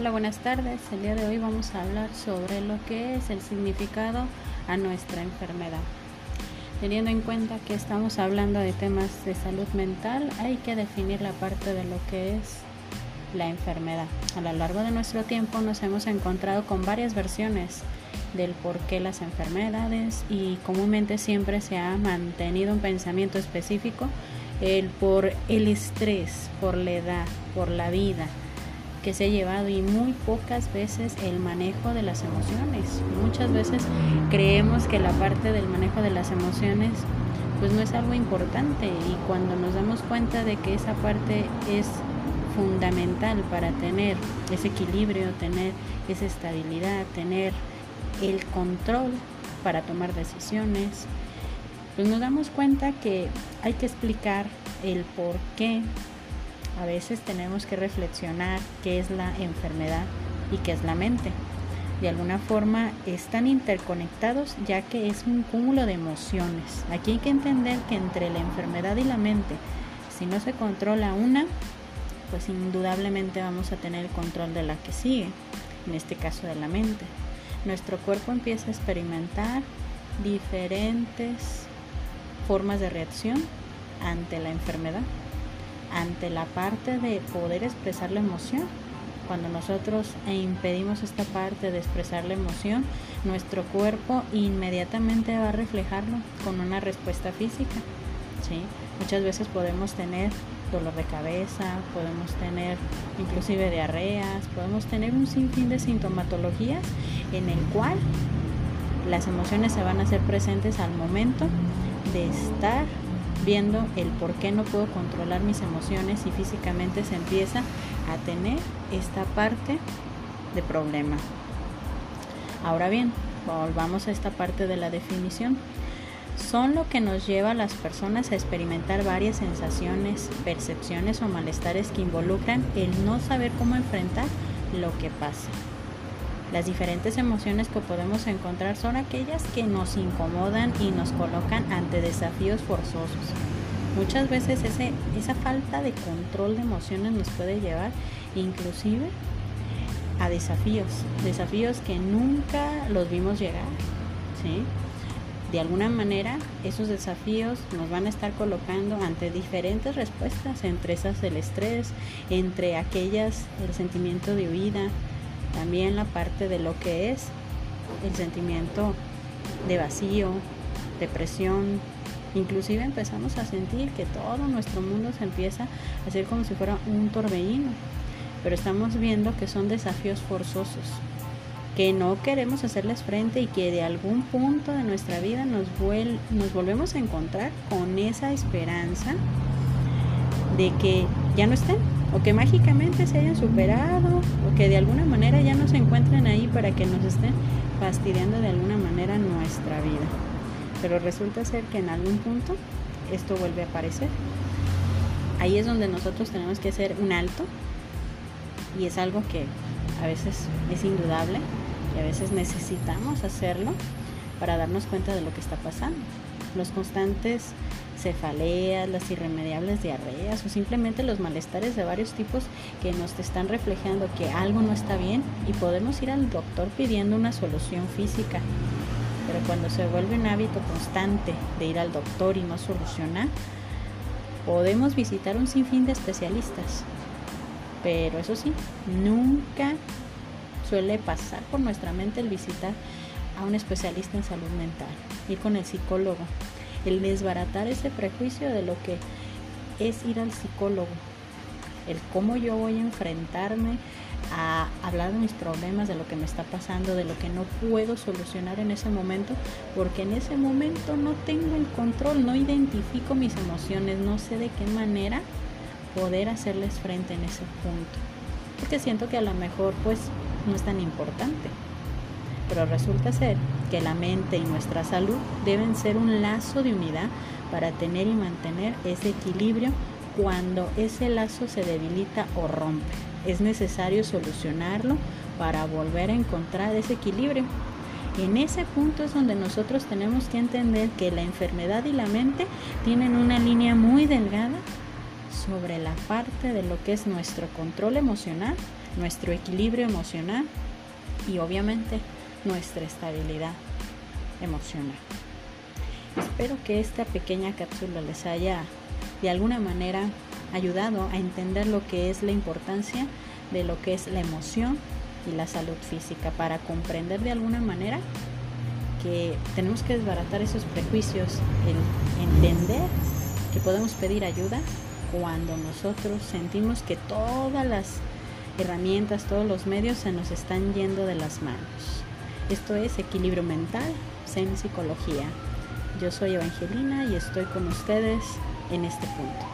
Hola, buenas tardes. El día de hoy vamos a hablar sobre lo que es el significado a nuestra enfermedad. Teniendo en cuenta que estamos hablando de temas de salud mental, hay que definir la parte de lo que es la enfermedad. A lo largo de nuestro tiempo nos hemos encontrado con varias versiones del por qué las enfermedades y comúnmente siempre se ha mantenido un pensamiento específico el por el estrés, por la edad, por la vida que se ha llevado y muy pocas veces el manejo de las emociones. Muchas veces creemos que la parte del manejo de las emociones pues no es algo importante y cuando nos damos cuenta de que esa parte es fundamental para tener ese equilibrio, tener esa estabilidad, tener el control para tomar decisiones, pues nos damos cuenta que hay que explicar el por qué a veces tenemos que reflexionar qué es la enfermedad y qué es la mente. De alguna forma están interconectados ya que es un cúmulo de emociones. Aquí hay que entender que entre la enfermedad y la mente, si no se controla una, pues indudablemente vamos a tener el control de la que sigue, en este caso de la mente. Nuestro cuerpo empieza a experimentar diferentes formas de reacción ante la enfermedad ante la parte de poder expresar la emoción. Cuando nosotros impedimos esta parte de expresar la emoción, nuestro cuerpo inmediatamente va a reflejarlo con una respuesta física. ¿sí? Muchas veces podemos tener dolor de cabeza, podemos tener inclusive diarreas, podemos tener un sinfín de sintomatologías en el cual las emociones se van a hacer presentes al momento de estar viendo el por qué no puedo controlar mis emociones y físicamente se empieza a tener esta parte de problema. Ahora bien, volvamos a esta parte de la definición. Son lo que nos lleva a las personas a experimentar varias sensaciones, percepciones o malestares que involucran el no saber cómo enfrentar lo que pasa. Las diferentes emociones que podemos encontrar son aquellas que nos incomodan y nos colocan ante desafíos forzosos. Muchas veces ese, esa falta de control de emociones nos puede llevar inclusive a desafíos, desafíos que nunca los vimos llegar. ¿sí? De alguna manera esos desafíos nos van a estar colocando ante diferentes respuestas, entre esas el estrés, entre aquellas el sentimiento de huida, también la parte de lo que es el sentimiento de vacío, depresión, inclusive empezamos a sentir que todo nuestro mundo se empieza a hacer como si fuera un torbellino, pero estamos viendo que son desafíos forzosos, que no queremos hacerles frente y que de algún punto de nuestra vida nos, nos volvemos a encontrar con esa esperanza de que ya no estén o que mágicamente se hayan superado o que de alguna manera ya no se encuentren ahí para que nos estén fastidiando de alguna manera nuestra vida. Pero resulta ser que en algún punto esto vuelve a aparecer. Ahí es donde nosotros tenemos que hacer un alto y es algo que a veces es indudable y a veces necesitamos hacerlo para darnos cuenta de lo que está pasando. Los constantes cefaleas, las irremediables diarreas o simplemente los malestares de varios tipos que nos están reflejando que algo no está bien y podemos ir al doctor pidiendo una solución física. Pero cuando se vuelve un hábito constante de ir al doctor y no solucionar, podemos visitar un sinfín de especialistas. Pero eso sí, nunca suele pasar por nuestra mente el visitar a un especialista en salud mental, ir con el psicólogo, el desbaratar ese prejuicio de lo que es ir al psicólogo, el cómo yo voy a enfrentarme a hablar de mis problemas, de lo que me está pasando, de lo que no puedo solucionar en ese momento, porque en ese momento no tengo el control, no identifico mis emociones, no sé de qué manera poder hacerles frente en ese punto, porque siento que a lo mejor pues no es tan importante pero resulta ser que la mente y nuestra salud deben ser un lazo de unidad para tener y mantener ese equilibrio cuando ese lazo se debilita o rompe. Es necesario solucionarlo para volver a encontrar ese equilibrio. En ese punto es donde nosotros tenemos que entender que la enfermedad y la mente tienen una línea muy delgada sobre la parte de lo que es nuestro control emocional, nuestro equilibrio emocional y obviamente nuestra estabilidad emocional. Espero que esta pequeña cápsula les haya de alguna manera ayudado a entender lo que es la importancia de lo que es la emoción y la salud física para comprender de alguna manera que tenemos que desbaratar esos prejuicios, el entender que podemos pedir ayuda cuando nosotros sentimos que todas las herramientas, todos los medios se nos están yendo de las manos. Esto es equilibrio mental, Zen Psicología. Yo soy Evangelina y estoy con ustedes en este punto.